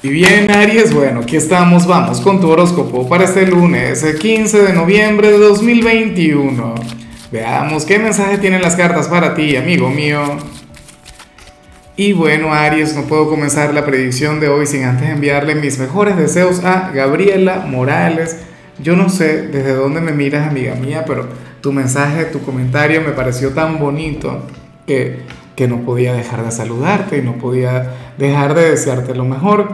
Y bien, Aries, bueno, aquí estamos, vamos con tu horóscopo para este lunes, el 15 de noviembre de 2021. Veamos qué mensaje tienen las cartas para ti, amigo mío. Y bueno, Aries, no puedo comenzar la predicción de hoy sin antes enviarle mis mejores deseos a Gabriela Morales. Yo no sé desde dónde me miras, amiga mía, pero tu mensaje, tu comentario me pareció tan bonito que, que no podía dejar de saludarte y no podía dejar de desearte lo mejor.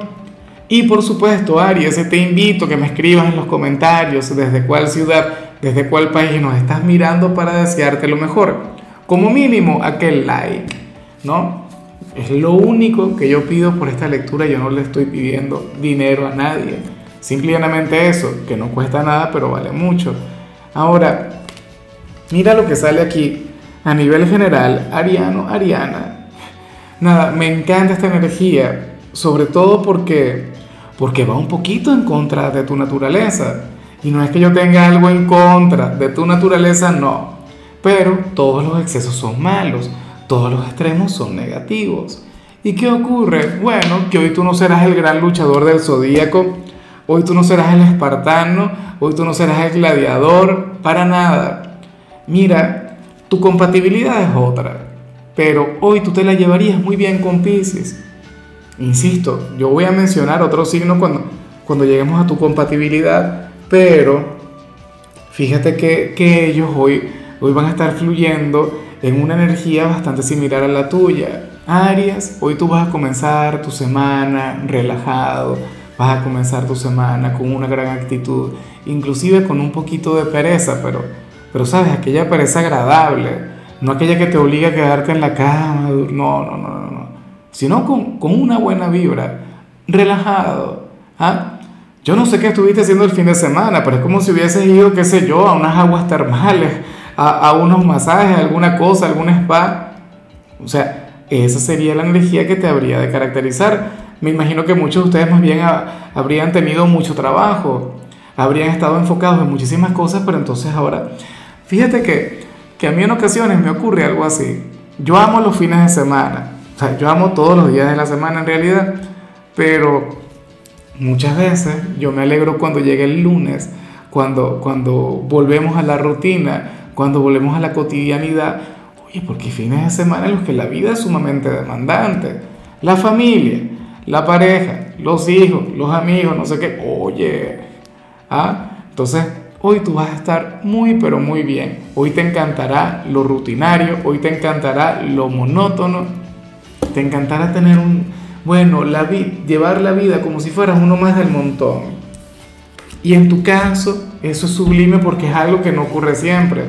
Y por supuesto, Aries, te invito a que me escribas en los comentarios desde cuál ciudad, desde cuál país nos estás mirando para desearte lo mejor. Como mínimo, aquel like, ¿no? Es lo único que yo pido por esta lectura. Yo no le estoy pidiendo dinero a nadie. Simplemente eso, que no cuesta nada, pero vale mucho. Ahora, mira lo que sale aquí a nivel general, Ariano, Ariana. Nada, me encanta esta energía, sobre todo porque porque va un poquito en contra de tu naturaleza. Y no es que yo tenga algo en contra de tu naturaleza, no. Pero todos los excesos son malos, todos los extremos son negativos. ¿Y qué ocurre? Bueno, que hoy tú no serás el gran luchador del zodíaco, hoy tú no serás el espartano, hoy tú no serás el gladiador, para nada. Mira, tu compatibilidad es otra, pero hoy tú te la llevarías muy bien con Pisces Insisto, yo voy a mencionar otro signo cuando, cuando lleguemos a tu compatibilidad, pero fíjate que, que ellos hoy, hoy van a estar fluyendo en una energía bastante similar a la tuya. Aries, hoy tú vas a comenzar tu semana relajado, vas a comenzar tu semana con una gran actitud, inclusive con un poquito de pereza, pero, pero sabes, aquella pereza agradable, no aquella que te obliga a quedarte en la cama, no, no, no, no sino con, con una buena vibra, relajado. ¿ah? Yo no sé qué estuviste haciendo el fin de semana, pero es como si hubieses ido, qué sé yo, a unas aguas termales, a, a unos masajes, alguna cosa, algún spa. O sea, esa sería la energía que te habría de caracterizar. Me imagino que muchos de ustedes más bien habrían tenido mucho trabajo, habrían estado enfocados en muchísimas cosas, pero entonces ahora, fíjate que, que a mí en ocasiones me ocurre algo así. Yo amo los fines de semana, o sea, yo amo todos los días de la semana en realidad, pero muchas veces yo me alegro cuando llega el lunes, cuando, cuando volvemos a la rutina, cuando volvemos a la cotidianidad. Oye, porque fines de semana en los que la vida es sumamente demandante. La familia, la pareja, los hijos, los amigos, no sé qué. Oye, ¿ah? Entonces, hoy tú vas a estar muy, pero muy bien. Hoy te encantará lo rutinario, hoy te encantará lo monótono, te encantará tener un, bueno, la llevar la vida como si fueras uno más del montón. Y en tu caso, eso es sublime porque es algo que no ocurre siempre.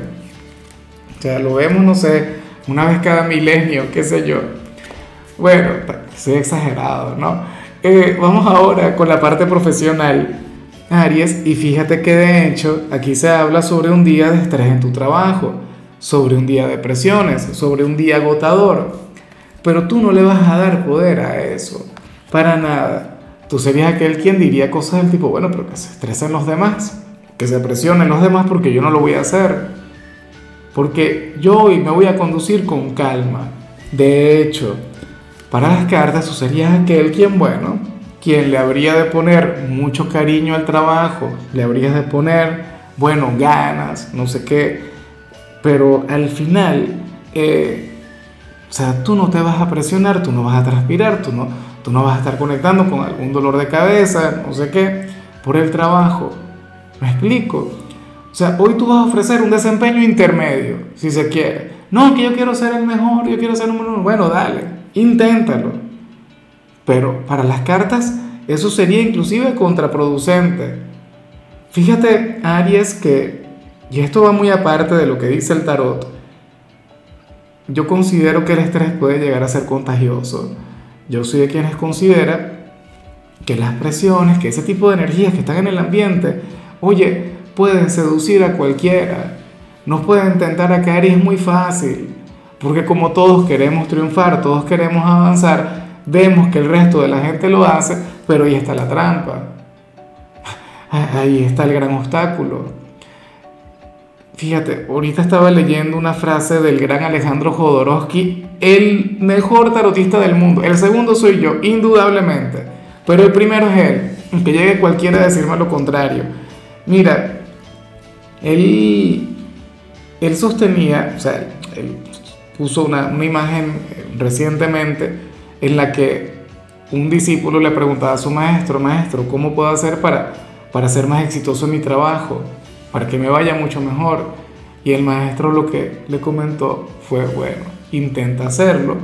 O sea, lo vemos, no sé, una vez cada milenio, qué sé yo. Bueno, soy exagerado, ¿no? Eh, vamos ahora con la parte profesional, Aries, y fíjate que de hecho aquí se habla sobre un día de estrés en tu trabajo, sobre un día de presiones, sobre un día agotador. Pero tú no le vas a dar poder a eso, para nada. Tú serías aquel quien diría cosas del tipo, bueno, pero que se estresen los demás, que se presionen los demás porque yo no lo voy a hacer. Porque yo hoy me voy a conducir con calma. De hecho, para las cartas tú serías aquel quien, bueno, quien le habría de poner mucho cariño al trabajo, le habrías de poner, bueno, ganas, no sé qué, pero al final eh, o sea, tú no te vas a presionar, tú no vas a transpirar, tú no, tú no vas a estar conectando con algún dolor de cabeza, no sé qué, por el trabajo. ¿Me explico? O sea, hoy tú vas a ofrecer un desempeño intermedio, si se quiere. No, que yo quiero ser el mejor, yo quiero ser el mejor. Bueno, dale, inténtalo. Pero para las cartas, eso sería inclusive contraproducente. Fíjate, Aries, que, y esto va muy aparte de lo que dice el tarot, yo considero que el estrés puede llegar a ser contagioso. Yo soy de quienes considera que las presiones, que ese tipo de energías que están en el ambiente, oye, pueden seducir a cualquiera. Nos pueden tentar a caer y es muy fácil. Porque como todos queremos triunfar, todos queremos avanzar, vemos que el resto de la gente lo hace, pero ahí está la trampa. Ahí está el gran obstáculo. Fíjate, ahorita estaba leyendo una frase del gran Alejandro Jodorowsky, el mejor tarotista del mundo. El segundo soy yo, indudablemente. Pero el primero es él, que llegue cualquiera a decirme lo contrario. Mira, él, él sostenía, o sea, él puso una, una imagen recientemente en la que un discípulo le preguntaba a su maestro, maestro, ¿cómo puedo hacer para, para ser más exitoso en mi trabajo? Para que me vaya mucho mejor. Y el maestro lo que le comentó fue, bueno, intenta hacerlo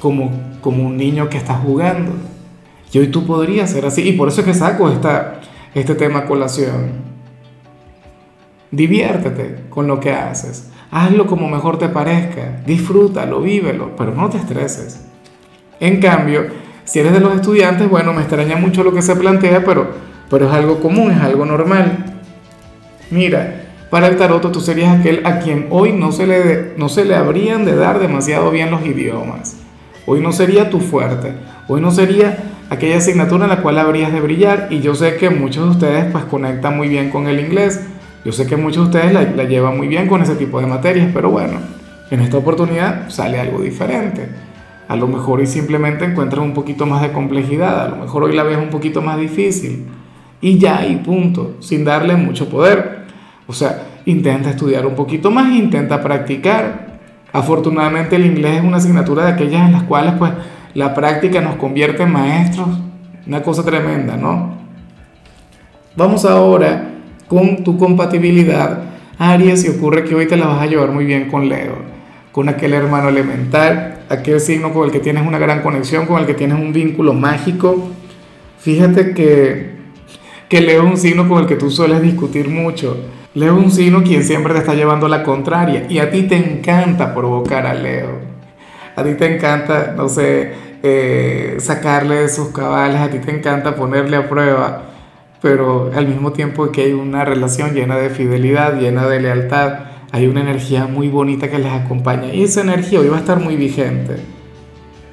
como, como un niño que está jugando. Y hoy tú podrías ser así. Y por eso es que saco esta, este tema a colación. Diviértete con lo que haces. Hazlo como mejor te parezca. Disfrútalo, vívelo, pero no te estreses. En cambio, si eres de los estudiantes, bueno, me extraña mucho lo que se plantea, pero, pero es algo común, es algo normal. Mira, para el tarot tú serías aquel a quien hoy no se, le, no se le habrían de dar demasiado bien los idiomas. Hoy no sería tu fuerte. Hoy no sería aquella asignatura en la cual habrías de brillar y yo sé que muchos de ustedes pues conectan muy bien con el inglés, yo sé que muchos de ustedes la, llevan muy bien con ese tipo de materias, pero bueno, en esta oportunidad sale algo diferente. A lo mejor hoy simplemente encuentras un poquito más de complejidad, a lo mejor hoy la ves un poquito más difícil y ya y punto, sin darle mucho poder. O sea, intenta estudiar un poquito más, intenta practicar. Afortunadamente el inglés es una asignatura de aquellas en las cuales pues la práctica nos convierte en maestros, una cosa tremenda, ¿no? Vamos ahora con tu compatibilidad, Aries, y ocurre que hoy te la vas a llevar muy bien con Leo, con aquel hermano elemental, aquel signo con el que tienes una gran conexión, con el que tienes un vínculo mágico. Fíjate que, que Leo es un signo con el que tú sueles discutir mucho. Leo es un signo quien siempre te está llevando la contraria y a ti te encanta provocar a Leo a ti te encanta, no sé, eh, sacarle de sus cabales, a ti te encanta ponerle a prueba, pero al mismo tiempo que hay una relación llena de fidelidad, llena de lealtad, hay una energía muy bonita que les acompaña y esa energía hoy va a estar muy vigente.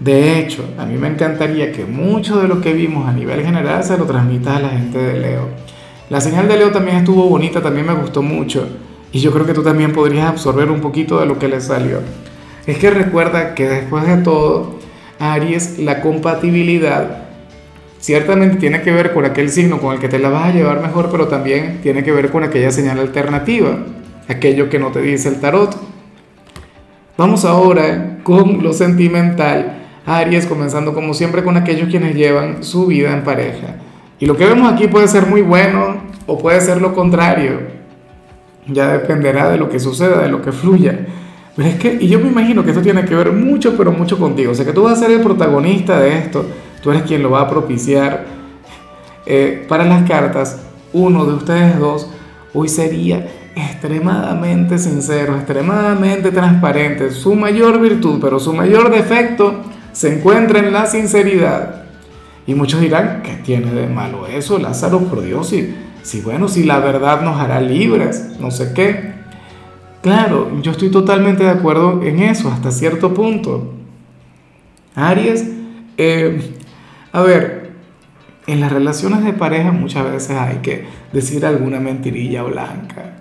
De hecho, a mí me encantaría que mucho de lo que vimos a nivel general se lo transmita a la gente de Leo. La señal de Leo también estuvo bonita, también me gustó mucho. Y yo creo que tú también podrías absorber un poquito de lo que le salió. Es que recuerda que después de todo, Aries, la compatibilidad ciertamente tiene que ver con aquel signo con el que te la vas a llevar mejor, pero también tiene que ver con aquella señal alternativa, aquello que no te dice el tarot. Vamos ahora con lo sentimental. Aries, comenzando como siempre con aquellos quienes llevan su vida en pareja. Y lo que vemos aquí puede ser muy bueno o puede ser lo contrario. Ya dependerá de lo que suceda, de lo que fluya. Es que, y yo me imagino que esto tiene que ver mucho, pero mucho contigo. O sea, que tú vas a ser el protagonista de esto, tú eres quien lo va a propiciar. Eh, para las cartas, uno de ustedes dos hoy sería extremadamente sincero, extremadamente transparente. Su mayor virtud, pero su mayor defecto se encuentra en la sinceridad. Y muchos dirán, ¿qué tiene de malo eso, Lázaro? Por Dios, si, si bueno, si la verdad nos hará libres, no sé qué. Claro, yo estoy totalmente de acuerdo en eso, hasta cierto punto. Aries, eh, a ver, en las relaciones de pareja muchas veces hay que decir alguna mentirilla blanca.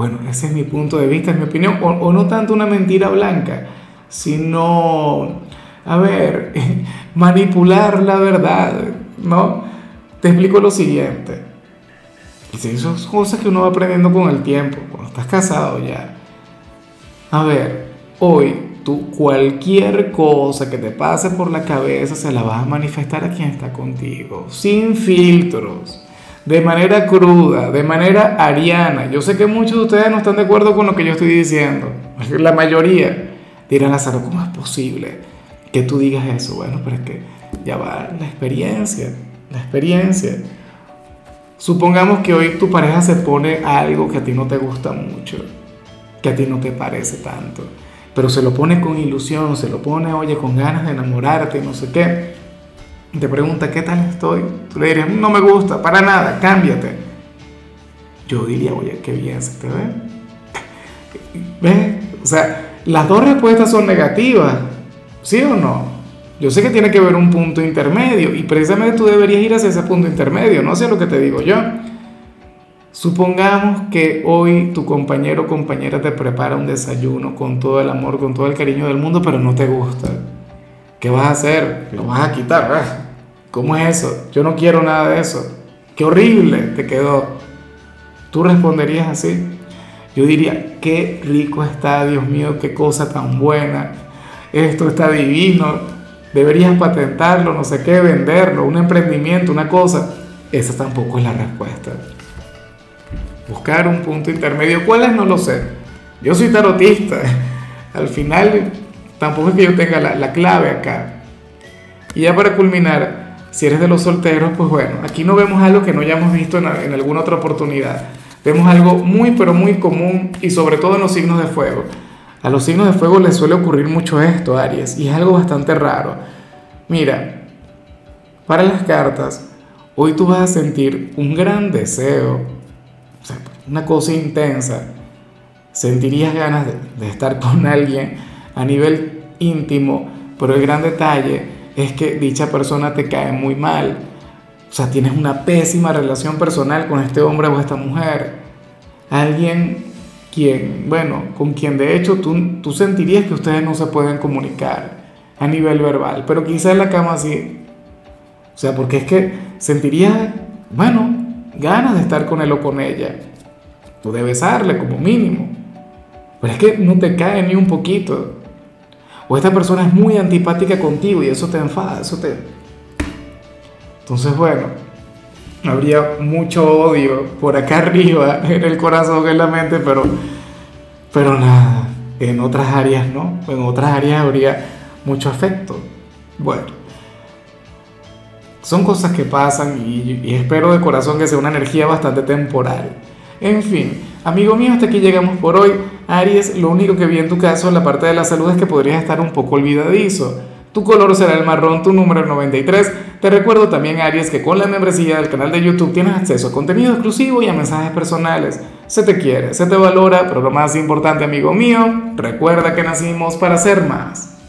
Bueno, ese es mi punto de vista, es mi opinión, o, no tanto una mentira blanca, sino, a ver, manipular la verdad, ¿no? Te explico lo siguiente. Y son cosas que uno va aprendiendo con el tiempo, cuando estás casado ya a ver, hoy tú cualquier cosa que te pase por la cabeza se la vas a manifestar a quien está contigo, sin filtros, de manera cruda, de manera ariana. Yo sé que muchos de ustedes no están de acuerdo con lo que yo estoy diciendo, la mayoría dirán, Lázaro, ¿cómo es posible que tú digas eso? Bueno, pero es que ya va la experiencia, la experiencia. Supongamos que hoy tu pareja se pone algo que a ti no te gusta mucho que a ti no te parece tanto. Pero se lo pone con ilusión, se lo pone, oye, con ganas de enamorarte, no sé qué. Te pregunta, ¿qué tal estoy? Tú le dirías, no me gusta, para nada, cámbiate. Yo diría, oye, qué bien se te ve. ¿Ves? O sea, las dos respuestas son negativas, ¿sí o no? Yo sé que tiene que haber un punto intermedio y precisamente tú deberías ir hacia ese punto intermedio, no sé lo que te digo yo. Supongamos que hoy tu compañero o compañera te prepara un desayuno con todo el amor, con todo el cariño del mundo, pero no te gusta. ¿Qué vas a hacer? Lo vas a quitar, ¿Cómo es eso? Yo no quiero nada de eso. Qué horrible te quedó. ¿Tú responderías así? Yo diría, qué rico está, Dios mío, qué cosa tan buena. Esto está divino. Deberías patentarlo, no sé qué, venderlo, un emprendimiento, una cosa. Esa tampoco es la respuesta. Buscar un punto intermedio. ¿Cuál es? No lo sé. Yo soy tarotista. Al final, tampoco es que yo tenga la, clave acá. Y ya para culminar, si eres de los solteros, pues bueno, aquí no vemos algo que no hayamos visto en, alguna otra oportunidad. Vemos algo muy, pero muy común y sobre todo en los signos de fuego. A los signos de fuego les suele ocurrir mucho esto, Aries, y es algo bastante raro. Mira, para las cartas, hoy tú vas a sentir un gran deseo, una cosa intensa. Sentirías ganas de, estar con alguien a nivel íntimo, pero el gran detalle es que dicha persona te cae muy mal. O sea, tienes una pésima relación personal con este hombre o esta mujer. Alguien quien, bueno, con quien de hecho tú, tú sentirías que ustedes no se pueden comunicar a nivel verbal, pero quizá en la cama sí. O sea, porque es que sentirías, bueno, ganas de estar con él o con ella, o de besarle como mínimo, pero es que no te cae ni un poquito. O esta persona es muy antipática contigo y eso te enfada, eso te... Entonces, bueno, habría mucho odio por acá arriba, en el corazón, en la mente, pero, pero nada, en otras áreas no, en otras áreas habría mucho afecto. Bueno, son cosas que pasan y, y espero de corazón que sea una energía bastante temporal. En fin, amigo mío, hasta aquí llegamos por hoy. Aries, lo único que vi en tu caso en la parte de la salud es que podrías estar un poco olvidadizo. Tu color será el marrón, tu número 93. Te recuerdo también, Aries, que con la membresía del canal de YouTube tienes acceso a contenido exclusivo y a mensajes personales. Se te quiere, se te valora, pero lo más importante, amigo mío, recuerda que nacimos para ser más.